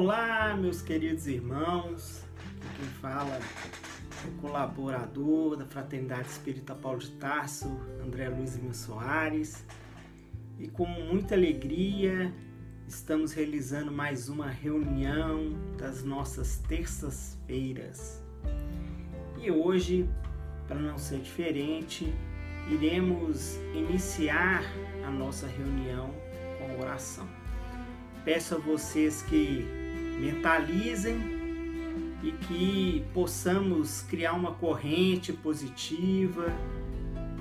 Olá, meus queridos irmãos. Aqui quem fala é o colaborador da Fraternidade Espírita Paulo de Tarso, André Luiz Mil Soares. E com muita alegria estamos realizando mais uma reunião das nossas terças-feiras. E hoje, para não ser diferente, iremos iniciar a nossa reunião com oração. Peço a vocês que mentalizem e que possamos criar uma corrente positiva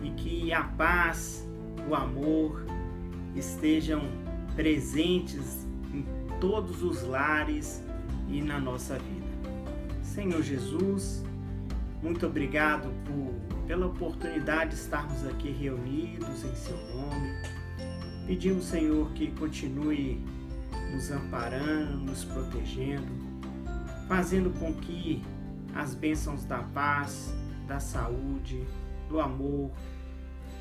e que a paz, o amor estejam presentes em todos os lares e na nossa vida. Senhor Jesus, muito obrigado por, pela oportunidade de estarmos aqui reunidos em Seu nome. Pedimos, Senhor, que continue nos amparando, nos protegendo, fazendo com que as bênçãos da paz, da saúde, do amor,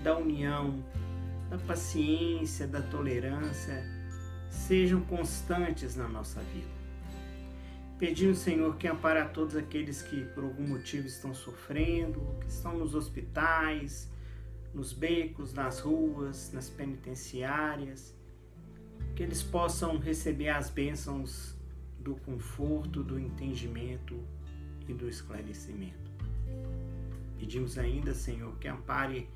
da união, da paciência, da tolerância sejam constantes na nossa vida. Pedimos, Senhor, que ampare a todos aqueles que por algum motivo estão sofrendo, que estão nos hospitais, nos becos, nas ruas, nas penitenciárias, que eles possam receber as bênçãos do conforto, do entendimento e do esclarecimento. Pedimos ainda, Senhor, que ampare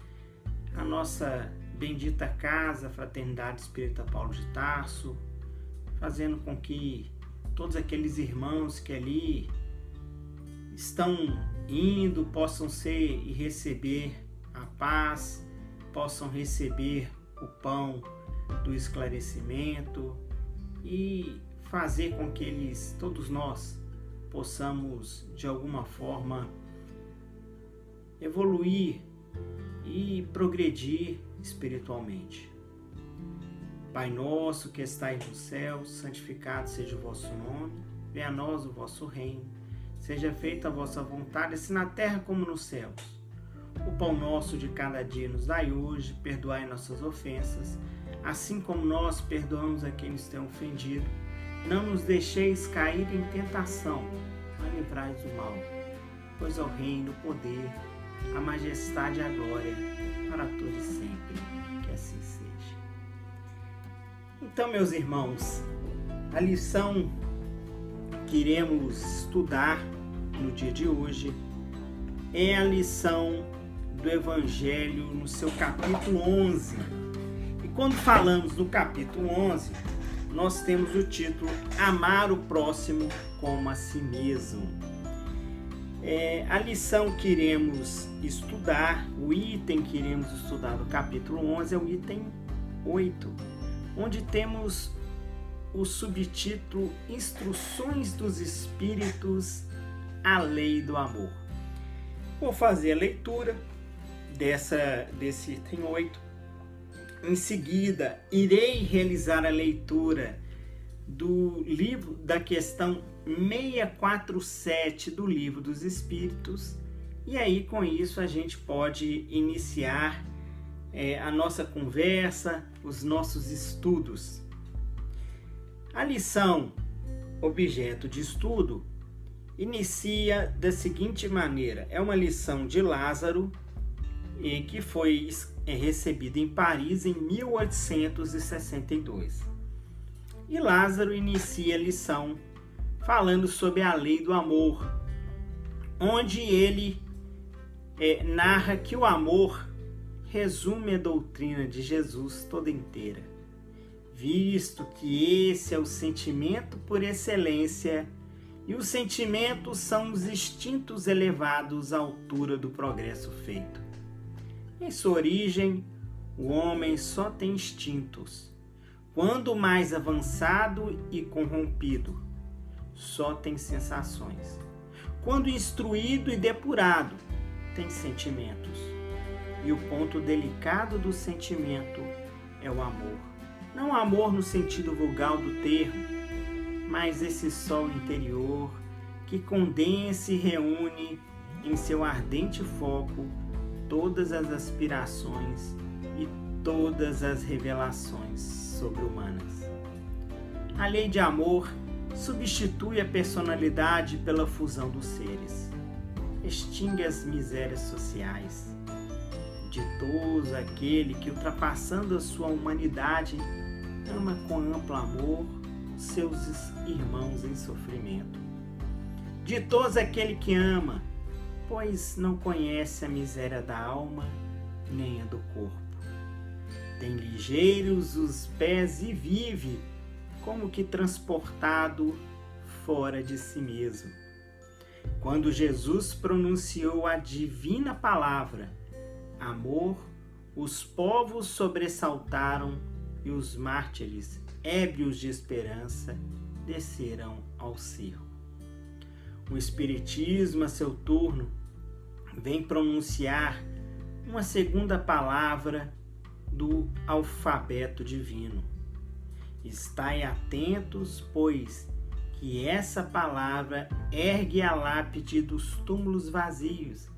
a nossa bendita casa, Fraternidade Espírita Paulo de Tarso, fazendo com que todos aqueles irmãos que ali estão indo possam ser e receber a paz, possam receber o pão do esclarecimento e fazer com que eles, todos nós, possamos de alguma forma evoluir e progredir espiritualmente. Pai nosso que estais no céu, santificado seja o vosso nome, venha a nós o vosso reino, seja feita a vossa vontade, assim na terra como nos céus. O pão nosso de cada dia nos dai hoje, perdoai nossas ofensas, assim como nós perdoamos a quem nos tem ofendido. Não nos deixeis cair em tentação, mas livrai do mal. Pois ao reino, o poder, a majestade e a glória, para todos sempre. Que assim seja. Então, meus irmãos, a lição que iremos estudar no dia de hoje é a lição do Evangelho no seu capítulo 11 quando falamos do capítulo 11, nós temos o título Amar o próximo como a si mesmo. É, a lição que iremos estudar, o item que iremos estudar no capítulo 11 é o item 8, onde temos o subtítulo Instruções dos Espíritos à Lei do Amor. Vou fazer a leitura dessa, desse item 8 em seguida, irei realizar a leitura do livro da questão 647 do Livro dos Espíritos, e aí com isso a gente pode iniciar é, a nossa conversa, os nossos estudos. A lição objeto de estudo inicia da seguinte maneira: é uma lição de Lázaro que foi é recebido em Paris em 1862. E Lázaro inicia a lição falando sobre a lei do amor, onde ele é, narra que o amor resume a doutrina de Jesus toda inteira, visto que esse é o sentimento por excelência e os sentimentos são os instintos elevados à altura do progresso feito. Em sua origem, o homem só tem instintos. Quando mais avançado e corrompido, só tem sensações. Quando instruído e depurado, tem sentimentos. E o ponto delicado do sentimento é o amor. Não amor no sentido vulgar do termo, mas esse sol interior que condensa e reúne em seu ardente foco todas as aspirações e todas as revelações sobre-humanas. A lei de amor substitui a personalidade pela fusão dos seres, extingue as misérias sociais. Ditoso aquele que, ultrapassando a sua humanidade, ama com amplo amor seus irmãos em sofrimento. Ditoso aquele que ama, pois não conhece a miséria da alma nem a do corpo. Tem ligeiros os pés e vive como que transportado fora de si mesmo. Quando Jesus pronunciou a divina palavra, amor, os povos sobressaltaram e os mártires, ébrios de esperança, desceram ao circo. O Espiritismo, a seu turno, vem pronunciar uma segunda palavra do alfabeto divino. Estai atentos, pois que essa palavra ergue a lápide dos túmulos vazios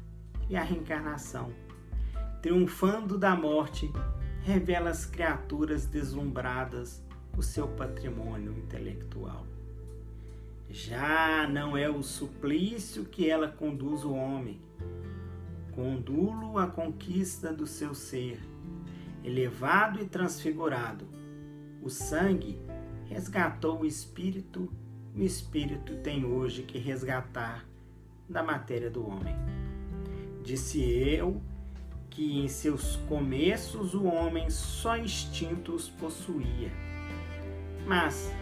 e a reencarnação, triunfando da morte, revela às criaturas deslumbradas o seu patrimônio intelectual. Já não é o suplício que ela conduz o homem, condulo a conquista do seu ser, elevado e transfigurado. O sangue resgatou o espírito, o espírito tem hoje que resgatar da matéria do homem. Disse eu que em seus começos o homem só instintos possuía. Mas,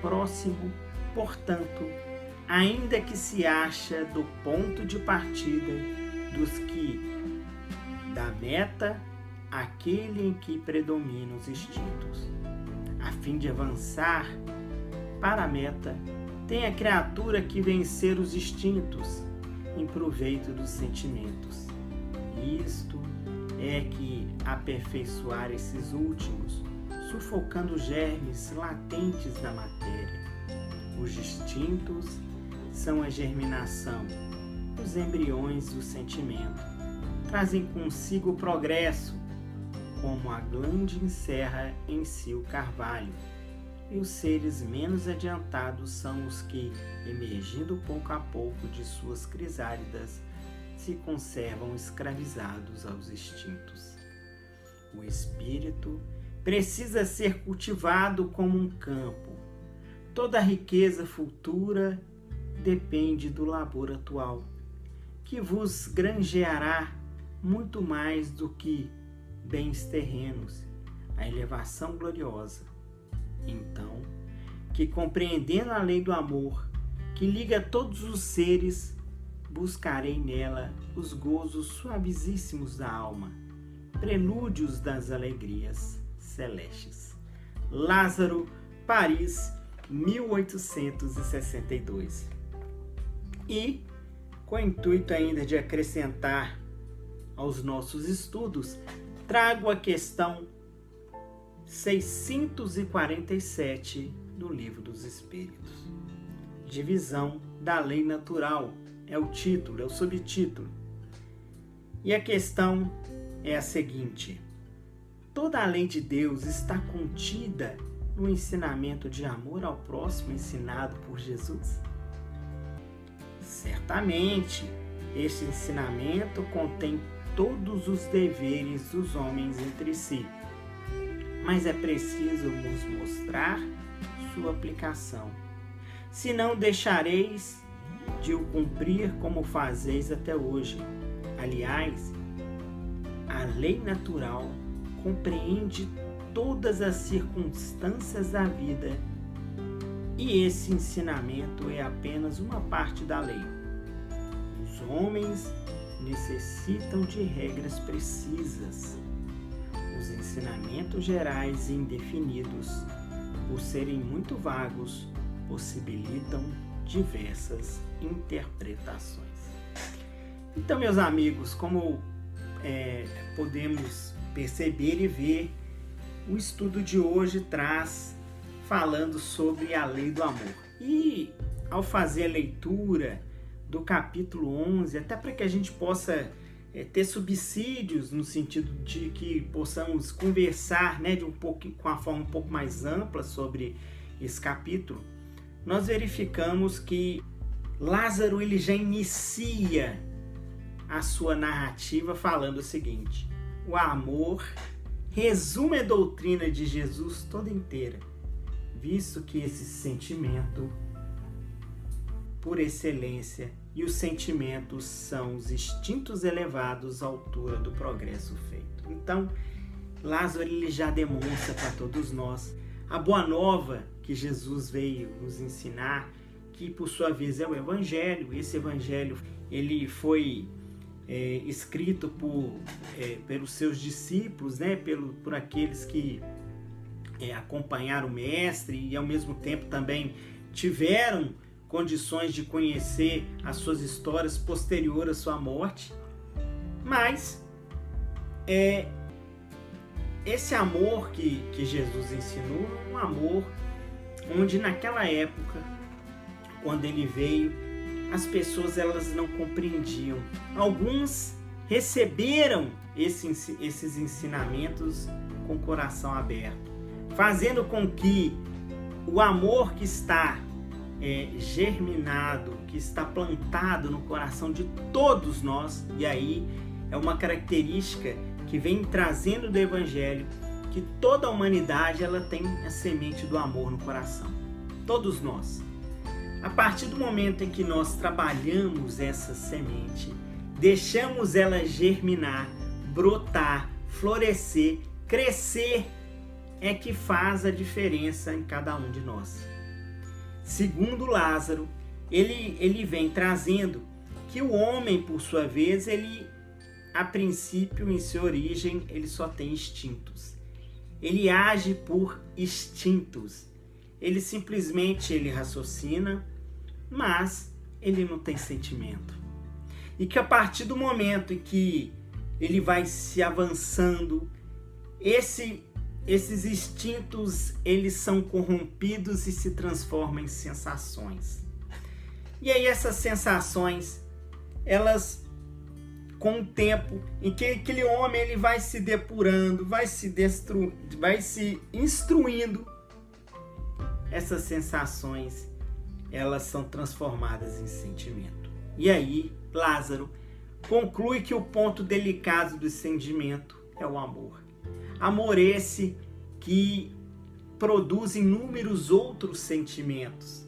próximo, portanto, ainda que se acha do ponto de partida dos que da meta aquele em que predominam os instintos. A fim de avançar para a meta, tem a criatura que vencer os instintos em proveito dos sentimentos. Isto é que aperfeiçoar esses últimos, sufocando germes latentes da matéria. Os instintos são a germinação, os embriões do sentimento. Trazem consigo o progresso, como a glande encerra em si o carvalho. E os seres menos adiantados são os que, emergindo pouco a pouco de suas crisálidas, se conservam escravizados aos instintos. O espírito precisa ser cultivado como um campo. Toda a riqueza futura depende do labor atual, que vos granjeará muito mais do que bens terrenos, a elevação gloriosa. Então, que compreendendo a lei do amor, que liga todos os seres, buscarei nela os gozos suavíssimos da alma, prelúdios das alegrias celestes. Lázaro, Paris, 1862. E, com o intuito ainda de acrescentar aos nossos estudos, trago a questão 647 do Livro dos Espíritos. Divisão da lei natural é o título, é o subtítulo. E a questão é a seguinte: toda a lei de Deus está contida no ensinamento de amor ao próximo ensinado por Jesus? Certamente, este ensinamento contém todos os deveres dos homens entre si, mas é preciso nos mostrar sua aplicação. Se não deixareis de o cumprir como fazeis até hoje. Aliás, a lei natural compreende todas as circunstâncias da vida e esse ensinamento é apenas uma parte da lei. Os homens necessitam de regras precisas. Os ensinamentos gerais e indefinidos, por serem muito vagos, possibilitam diversas interpretações. Então, meus amigos, como é, podemos perceber e ver, o estudo de hoje traz falando sobre a lei do amor. E ao fazer a leitura do capítulo 11, até para que a gente possa é, ter subsídios no sentido de que possamos conversar né, de um pouco, com a forma um pouco mais ampla sobre esse capítulo, nós verificamos que Lázaro ele já inicia a sua narrativa falando o seguinte: o amor resume a doutrina de Jesus toda inteira, visto que esse sentimento, por excelência, e os sentimentos são os instintos elevados à altura do progresso feito. Então, Lázaro ele já demonstra para todos nós a boa nova que Jesus veio nos ensinar, que por sua vez é o Evangelho. Esse Evangelho ele foi é, escrito por, é, pelos seus discípulos, né, pelo, por aqueles que é, acompanharam o Mestre e ao mesmo tempo também tiveram condições de conhecer as suas histórias posterior à sua morte. Mas é, esse amor que, que Jesus ensinou, um amor onde naquela época, quando ele veio, as pessoas elas não compreendiam. Alguns receberam esses, esses ensinamentos com o coração aberto, fazendo com que o amor que está é, germinado, que está plantado no coração de todos nós, e aí é uma característica que vem trazendo do Evangelho que toda a humanidade ela tem a semente do amor no coração. Todos nós. A partir do momento em que nós trabalhamos essa semente, deixamos ela germinar, brotar, florescer, crescer, é que faz a diferença em cada um de nós. Segundo Lázaro, ele, ele vem trazendo que o homem, por sua vez, ele a princípio, em sua origem, ele só tem instintos. Ele age por instintos. Ele simplesmente ele raciocina, mas ele não tem sentimento. E que a partir do momento em que ele vai se avançando, esse, esses instintos eles são corrompidos e se transformam em sensações. E aí essas sensações, elas com o tempo em que aquele homem ele vai se depurando, vai se destru... vai se instruindo, essas sensações elas são transformadas em sentimento. E aí, Lázaro conclui que o ponto delicado do sentimento é o amor. Amor esse que produz inúmeros outros sentimentos.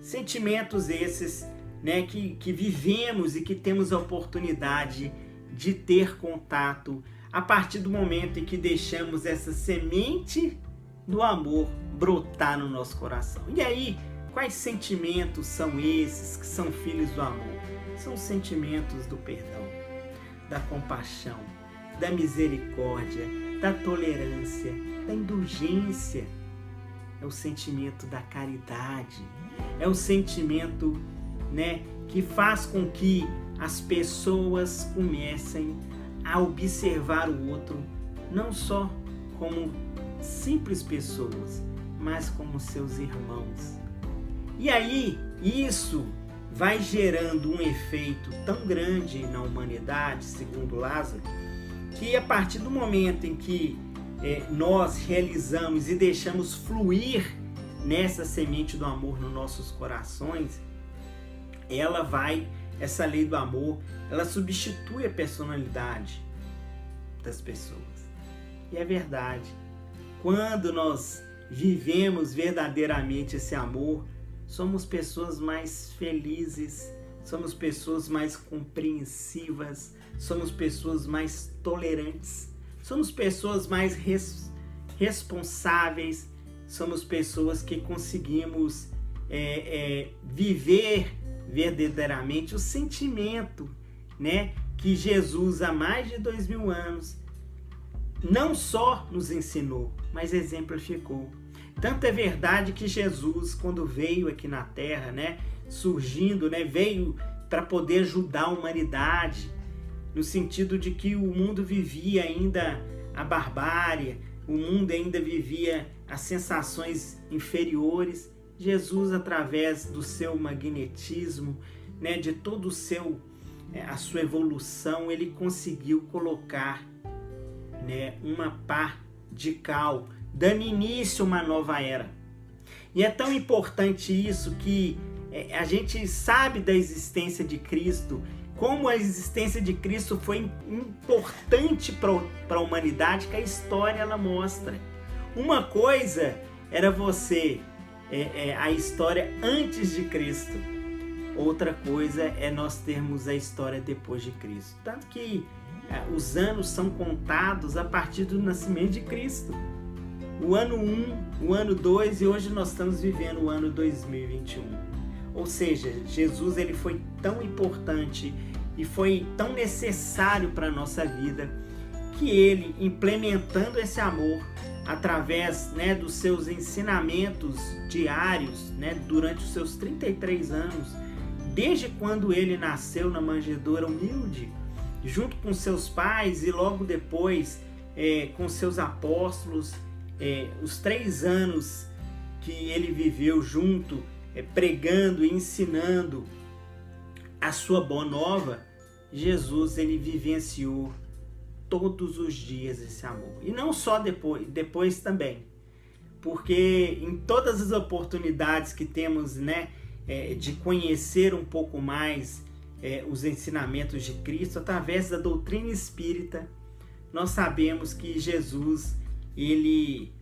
Sentimentos esses né, que, que vivemos e que temos a oportunidade de ter contato a partir do momento em que deixamos essa semente do amor brotar no nosso coração. E aí, quais sentimentos são esses que são filhos do amor? São os sentimentos do perdão, da compaixão, da misericórdia, da tolerância, da indulgência. É o sentimento da caridade, é o sentimento né, que faz com que as pessoas comecem a observar o outro não só como simples pessoas, mas como seus irmãos. E aí, isso vai gerando um efeito tão grande na humanidade, segundo Lázaro, que a partir do momento em que é, nós realizamos e deixamos fluir nessa semente do amor nos nossos corações, ela vai, essa lei do amor, ela substitui a personalidade das pessoas. E é verdade. Quando nós vivemos verdadeiramente esse amor, somos pessoas mais felizes, somos pessoas mais compreensivas, somos pessoas mais tolerantes, somos pessoas mais res responsáveis, somos pessoas que conseguimos é, é, viver verdadeiramente o sentimento, né, que Jesus há mais de dois mil anos não só nos ensinou, mas exemplificou. Tanto é verdade que Jesus, quando veio aqui na Terra, né, surgindo, né, veio para poder ajudar a humanidade, no sentido de que o mundo vivia ainda a barbárie, o mundo ainda vivia as sensações inferiores Jesus, através do seu magnetismo, né, de todo o seu é, a sua evolução, ele conseguiu colocar né, uma pá de cal, dando início a uma nova era. E é tão importante isso que é, a gente sabe da existência de Cristo, como a existência de Cristo foi importante para a humanidade, que a história ela mostra. Uma coisa era você, é, é, a história antes de Cristo. Outra coisa é nós termos a história depois de Cristo. Tanto que é, os anos são contados a partir do nascimento de Cristo. O ano 1, o ano 2 e hoje nós estamos vivendo o ano 2021. Ou seja, Jesus ele foi tão importante e foi tão necessário para a nossa vida que ele, implementando esse amor através né, dos seus ensinamentos diários né, durante os seus 33 anos, desde quando ele nasceu na manjedoura humilde, junto com seus pais e logo depois é, com seus apóstolos, é, os três anos que ele viveu junto, é, pregando e ensinando a sua boa nova, Jesus ele vivenciou todos os dias esse amor. E não só depois, depois também. Porque em todas as oportunidades que temos, né, é, de conhecer um pouco mais é, os ensinamentos de Cristo através da doutrina espírita, nós sabemos que Jesus, ele,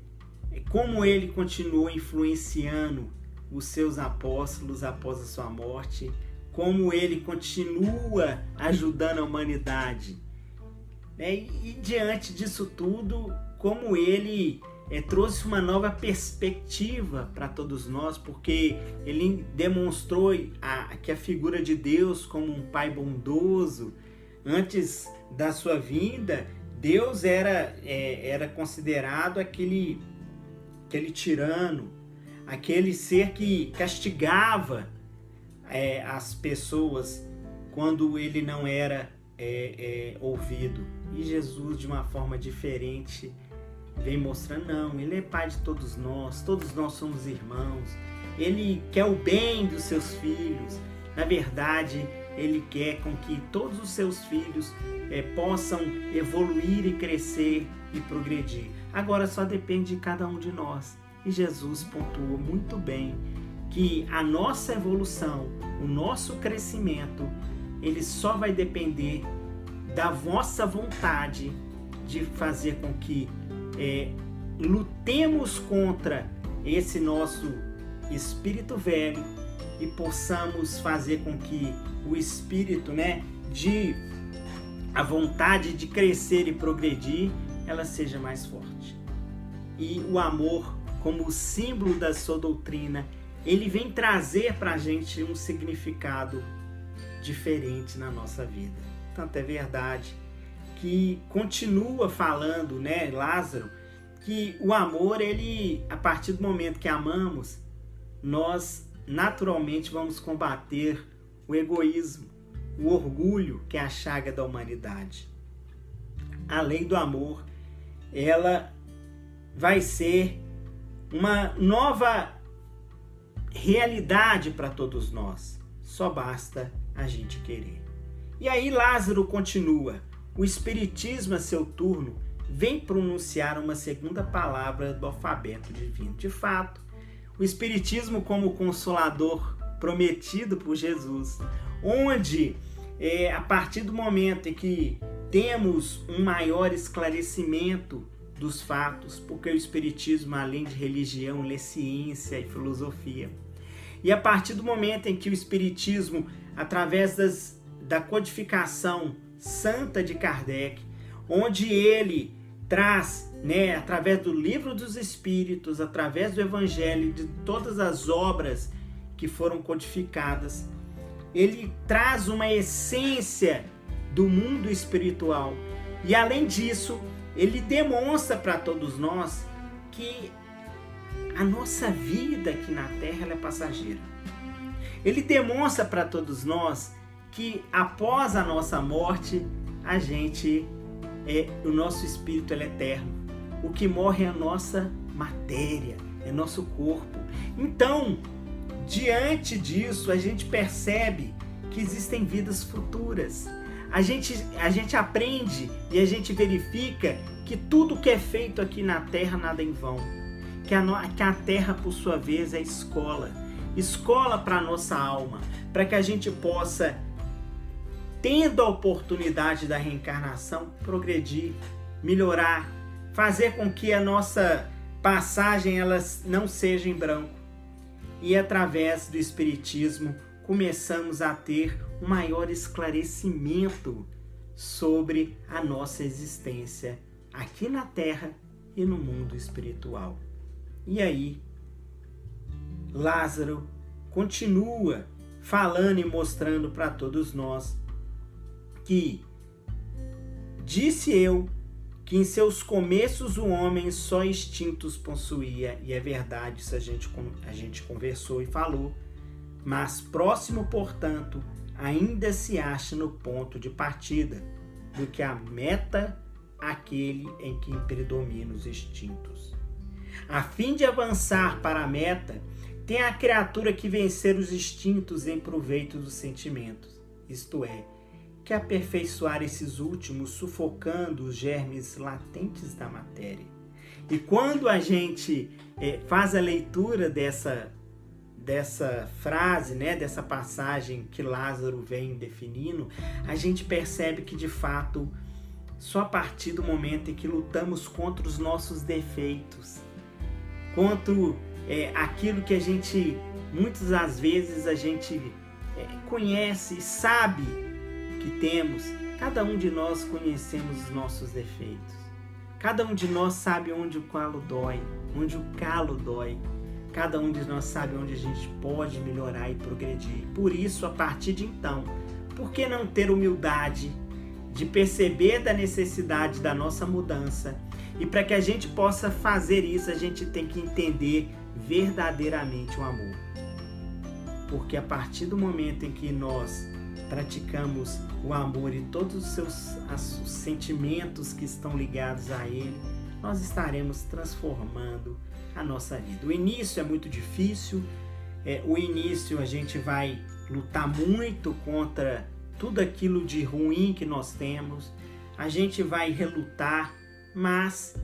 como ele continuou influenciando os seus apóstolos após a sua morte, como ele continua ajudando a humanidade. Né? E, e diante disso tudo, como ele é, trouxe uma nova perspectiva para todos nós, porque ele demonstrou a, que a figura de Deus como um pai bondoso, antes da sua vinda, Deus era, é, era considerado aquele, aquele tirano, aquele ser que castigava é, as pessoas quando ele não era é, é ouvido. E Jesus, de uma forma diferente, vem mostrando, não, ele é pai de todos nós, todos nós somos irmãos, ele quer o bem dos seus filhos. Na verdade, ele quer com que todos os seus filhos é, possam evoluir e crescer e progredir. Agora só depende de cada um de nós. E Jesus pontuou muito bem que a nossa evolução, o nosso crescimento, ele só vai depender da vossa vontade de fazer com que é, lutemos contra esse nosso espírito velho e possamos fazer com que o espírito, né, de a vontade de crescer e progredir, ela seja mais forte. E o amor, como símbolo da sua doutrina, ele vem trazer para a gente um significado diferente na nossa vida. Tanto é verdade que continua falando, né, Lázaro, que o amor, ele, a partir do momento que amamos, nós naturalmente vamos combater o egoísmo, o orgulho, que é a chaga da humanidade. A lei do amor, ela vai ser uma nova realidade para todos nós. Só basta a gente querer. E aí Lázaro continua: o Espiritismo, a seu turno, vem pronunciar uma segunda palavra do alfabeto divino. De fato, o Espiritismo, como consolador prometido por Jesus, onde é, a partir do momento em que temos um maior esclarecimento dos fatos, porque o Espiritismo, além de religião, lê ciência e filosofia. E a partir do momento em que o Espiritismo, através das, da codificação santa de Kardec, onde ele traz, né, através do livro dos Espíritos, através do Evangelho, de todas as obras que foram codificadas, ele traz uma essência do mundo espiritual. E além disso, ele demonstra para todos nós que a nossa vida aqui na Terra é passageira. Ele demonstra para todos nós que após a nossa morte, a gente é o nosso espírito é eterno. O que morre é a nossa matéria, é nosso corpo. Então, diante disso, a gente percebe que existem vidas futuras. A gente, a gente aprende e a gente verifica que tudo que é feito aqui na Terra nada em vão. que a, que a terra, por sua vez, é escola escola para a nossa alma, para que a gente possa, tendo a oportunidade da reencarnação, progredir, melhorar, fazer com que a nossa passagem ela não seja em branco. E através do Espiritismo começamos a ter um maior esclarecimento sobre a nossa existência aqui na Terra e no mundo espiritual. E aí, Lázaro continua falando e mostrando para todos nós que disse eu que em seus começos o homem só instintos possuía, e é verdade, isso a gente, a gente conversou e falou, mas próximo, portanto, ainda se acha no ponto de partida, do que a meta aquele em que predominam os instintos. A fim de avançar para a meta, tem a criatura que vencer os instintos em proveito dos sentimentos, isto é, que aperfeiçoar esses últimos, sufocando os germes latentes da matéria. E quando a gente é, faz a leitura dessa, dessa frase, né, dessa passagem que Lázaro vem definindo, a gente percebe que de fato só a partir do momento em que lutamos contra os nossos defeitos, contra é, aquilo que a gente, muitas das vezes, a gente é, conhece, sabe que temos. Cada um de nós conhecemos os nossos defeitos. Cada um de nós sabe onde o calo dói, onde o calo dói. Cada um de nós sabe onde a gente pode melhorar e progredir. Por isso, a partir de então, por que não ter humildade de perceber da necessidade da nossa mudança? E para que a gente possa fazer isso, a gente tem que entender verdadeiramente o amor. Porque a partir do momento em que nós praticamos o amor e todos os seus os sentimentos que estão ligados a ele, nós estaremos transformando a nossa vida. O início é muito difícil, é, o início a gente vai lutar muito contra tudo aquilo de ruim que nós temos, a gente vai relutar, mas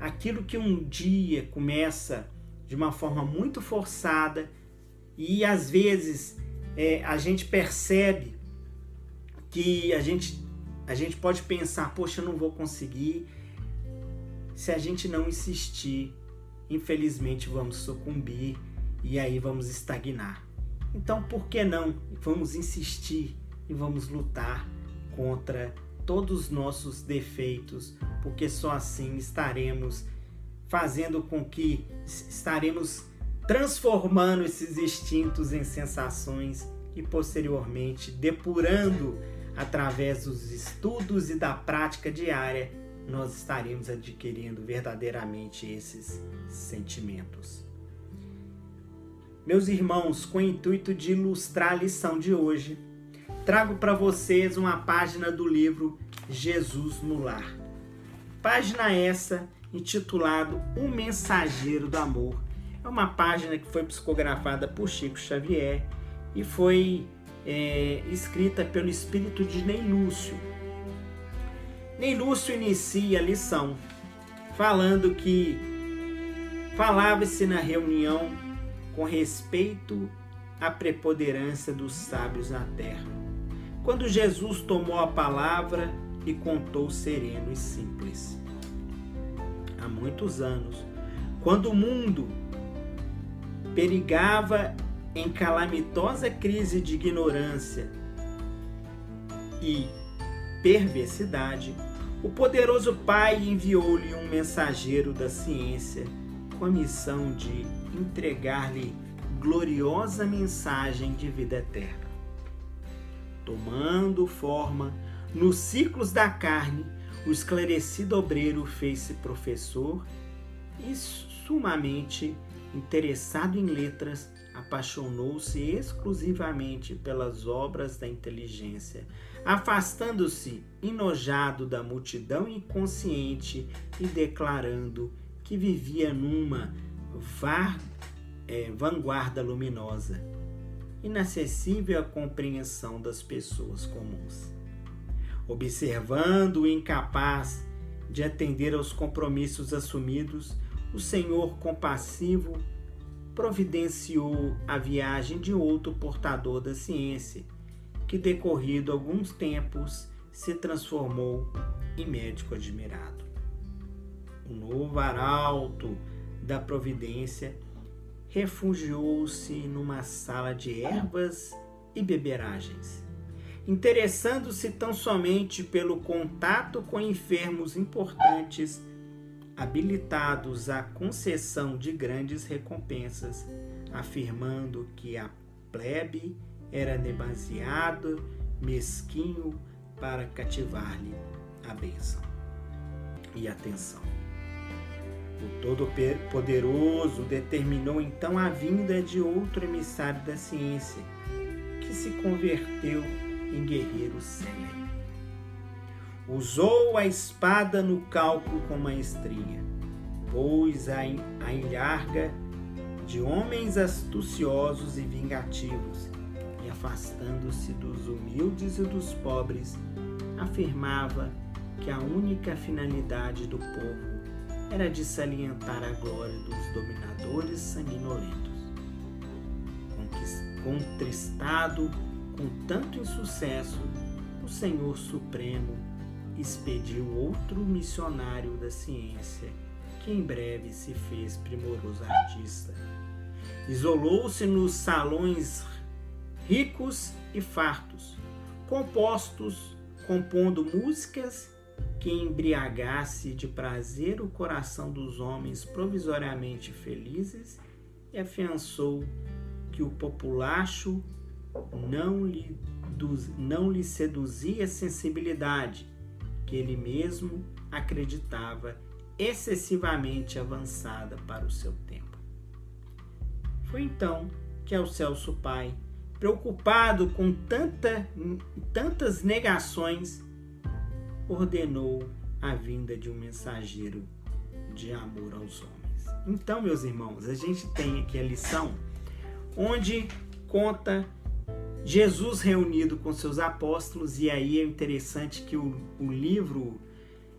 aquilo que um dia começa de uma forma muito forçada e às vezes é, a gente percebe que a gente, a gente pode pensar, poxa, eu não vou conseguir. Se a gente não insistir, infelizmente vamos sucumbir e aí vamos estagnar. Então, por que não? Vamos insistir e vamos lutar contra todos os nossos defeitos, porque só assim estaremos fazendo com que estaremos transformando esses instintos em sensações e posteriormente depurando através dos estudos e da prática diária, nós estaremos adquirindo verdadeiramente esses sentimentos. Meus irmãos, com o intuito de ilustrar a lição de hoje, trago para vocês uma página do livro Jesus no Lar. Página essa intitulado O Mensageiro do Amor. É uma página que foi psicografada por Chico Xavier e foi é, escrita pelo espírito de Ney Lúcio. Ney Lúcio inicia a lição falando que falava-se na reunião com respeito à preponderância dos sábios na terra. Quando Jesus tomou a palavra e contou sereno e simples há muitos anos, quando o mundo perigava em calamitosa crise de ignorância e perversidade, o poderoso Pai enviou-lhe um mensageiro da ciência com a missão de entregar-lhe gloriosa mensagem de vida eterna. Tomando forma nos ciclos da carne, o esclarecido obreiro fez-se professor e, sumamente interessado em letras, apaixonou-se exclusivamente pelas obras da inteligência, afastando-se enojado da multidão inconsciente e declarando que vivia numa var, é, vanguarda luminosa, inacessível à compreensão das pessoas comuns. Observando o incapaz de atender aos compromissos assumidos, o Senhor compassivo providenciou a viagem de outro portador da ciência, que decorrido alguns tempos se transformou em médico admirado. O novo arauto da providência refugiou-se numa sala de ervas e beberagens, interessando-se tão somente pelo contato com enfermos importantes habilitados à concessão de grandes recompensas, afirmando que a plebe era demasiado mesquinho para cativar-lhe a bênção e atenção. O Todo-Poderoso determinou então a vinda de outro emissário da ciência, que se converteu em guerreiro célere. Usou a espada no cálculo com maestria, pôs a, a ilharga de homens astuciosos e vingativos, afastando-se dos humildes e dos pobres, afirmava que a única finalidade do povo era de salientar a glória dos dominadores sanguinolentos. Contristado com tanto insucesso, o Senhor Supremo expediu outro missionário da ciência, que em breve se fez primoroso artista. Isolou-se nos salões ricos e fartos, compostos, compondo músicas que embriagasse de prazer o coração dos homens provisoriamente felizes e afiançou que o populacho não lhe, não lhe seduzia sensibilidade, que ele mesmo acreditava excessivamente avançada para o seu tempo. Foi então que ao Celso Pai, preocupado com tanta, tantas negações, ordenou a vinda de um mensageiro de amor aos homens. Então, meus irmãos, a gente tem aqui a lição onde conta Jesus reunido com seus apóstolos, e aí é interessante que o, o livro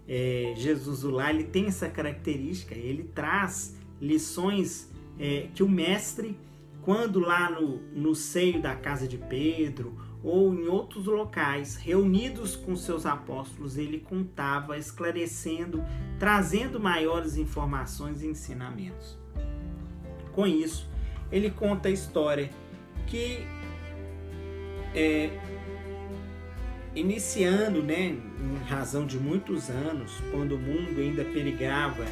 é, Jesus o Lar, ele tem essa característica, ele traz lições é, que o mestre, quando lá no, no seio da casa de Pedro ou em outros locais, reunidos com seus apóstolos, ele contava, esclarecendo, trazendo maiores informações e ensinamentos. Com isso, ele conta a história que é, iniciando, né, em razão de muitos anos, quando o mundo ainda perigava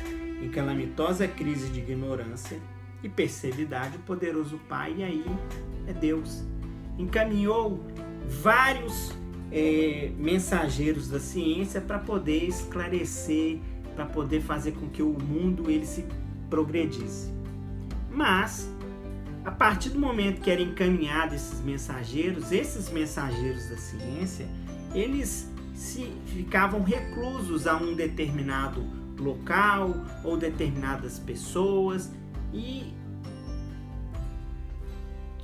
em calamitosa crise de ignorância e perseveridade, o poderoso Pai, e aí é Deus, encaminhou vários é, mensageiros da ciência para poder esclarecer, para poder fazer com que o mundo ele se progredisse. Mas a partir do momento que eram encaminhados esses mensageiros, esses mensageiros da ciência, eles se ficavam reclusos a um determinado local ou determinadas pessoas e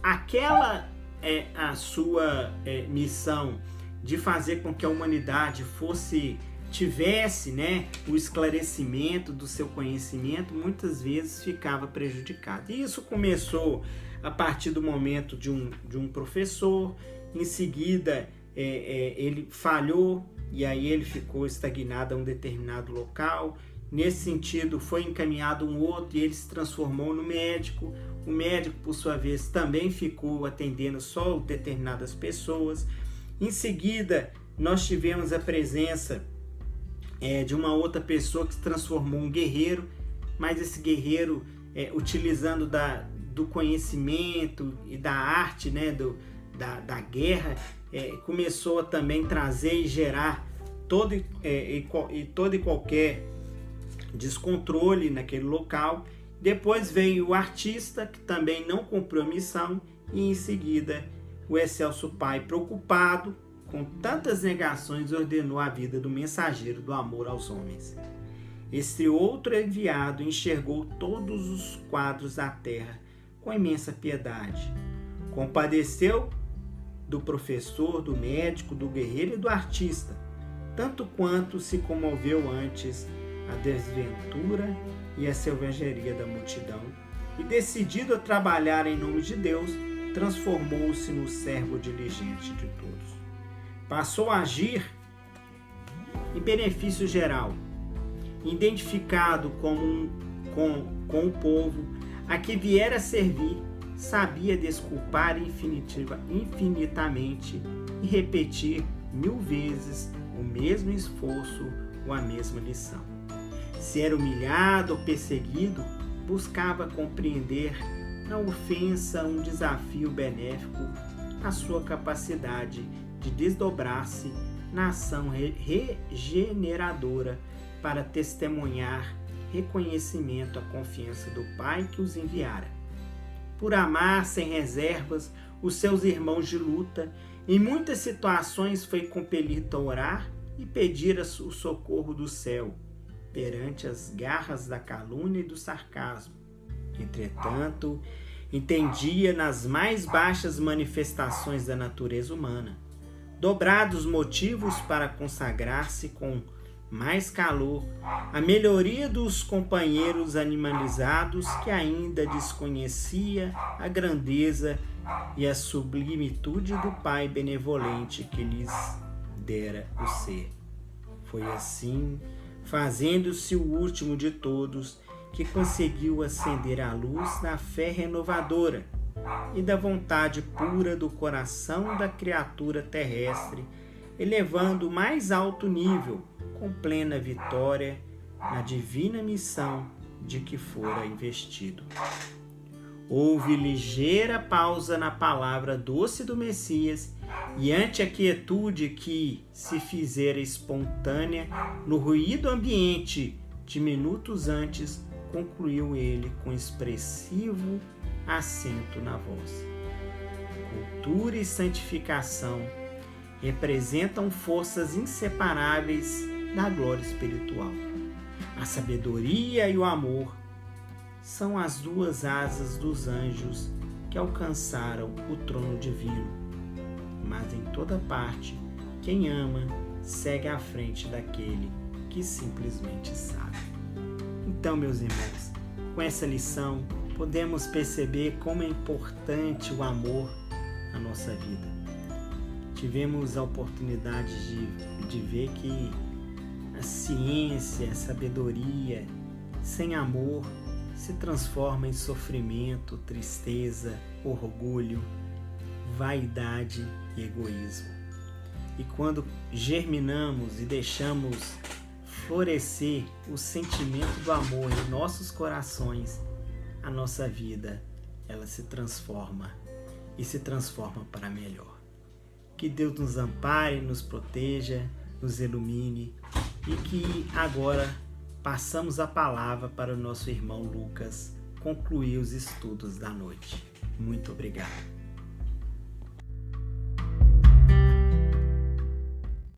aquela é a sua é, missão de fazer com que a humanidade fosse tivesse né, o esclarecimento do seu conhecimento, muitas vezes ficava prejudicado. E isso começou a partir do momento de um, de um professor, em seguida é, é, ele falhou e aí ele ficou estagnado a um determinado local. Nesse sentido, foi encaminhado um outro e ele se transformou no médico. O médico, por sua vez, também ficou atendendo só determinadas pessoas. Em seguida, nós tivemos a presença é, de uma outra pessoa que se transformou um guerreiro, mas esse guerreiro, é, utilizando da, do conhecimento e da arte, né, do, da, da guerra, é, começou a também trazer e gerar todo, é, e, e todo e qualquer descontrole naquele local. Depois veio o artista, que também não cumpriu a missão, e em seguida o Excelso Pai, preocupado com tantas negações, ordenou a vida do mensageiro do amor aos homens. Este outro enviado enxergou todos os quadros da terra com imensa piedade. Compadeceu do professor, do médico, do guerreiro e do artista, tanto quanto se comoveu antes a desventura e a selvageria da multidão, e decidido a trabalhar em nome de Deus, transformou-se no servo diligente de todos. Passou a agir em benefício geral, identificado como um, com, com o povo a que viera servir, sabia desculpar infinitiva, infinitamente e repetir mil vezes o mesmo esforço ou a mesma lição. Se era humilhado ou perseguido, buscava compreender na ofensa um desafio benéfico à sua capacidade de desdobrar-se na ação regeneradora para testemunhar reconhecimento à confiança do Pai que os enviara. Por amar sem reservas os seus irmãos de luta, em muitas situações foi compelido a orar e pedir o socorro do céu perante as garras da calúnia e do sarcasmo. Entretanto, entendia nas mais baixas manifestações da natureza humana, dobrados motivos para consagrar-se com mais calor a melhoria dos companheiros animalizados que ainda desconhecia a grandeza e a sublimitude do Pai benevolente que lhes dera o ser. Foi assim, fazendo-se o último de todos, que conseguiu acender a luz da fé renovadora e da vontade pura do coração da criatura terrestre, elevando o mais alto nível, com plena vitória, na divina missão de que fora investido. Houve ligeira pausa na palavra doce do Messias, e ante a quietude que se fizera espontânea no ruído ambiente de minutos antes, concluiu ele com expressivo acento na voz. Cultura e santificação representam forças inseparáveis da glória espiritual. A sabedoria e o amor são as duas asas dos anjos que alcançaram o trono divino. Mas em toda parte, quem ama segue à frente daquele que simplesmente sabe. Então, meus irmãos, com essa lição, podemos perceber como é importante o amor na nossa vida. Tivemos a oportunidade de, de ver que a ciência, a sabedoria, sem amor, se transforma em sofrimento, tristeza, orgulho, vaidade e egoísmo. E quando germinamos e deixamos florescer o sentimento do amor em nossos corações, a nossa vida ela se transforma e se transforma para melhor. Que Deus nos ampare, nos proteja, nos ilumine e que agora passamos a palavra para o nosso irmão Lucas concluir os estudos da noite. Muito obrigado.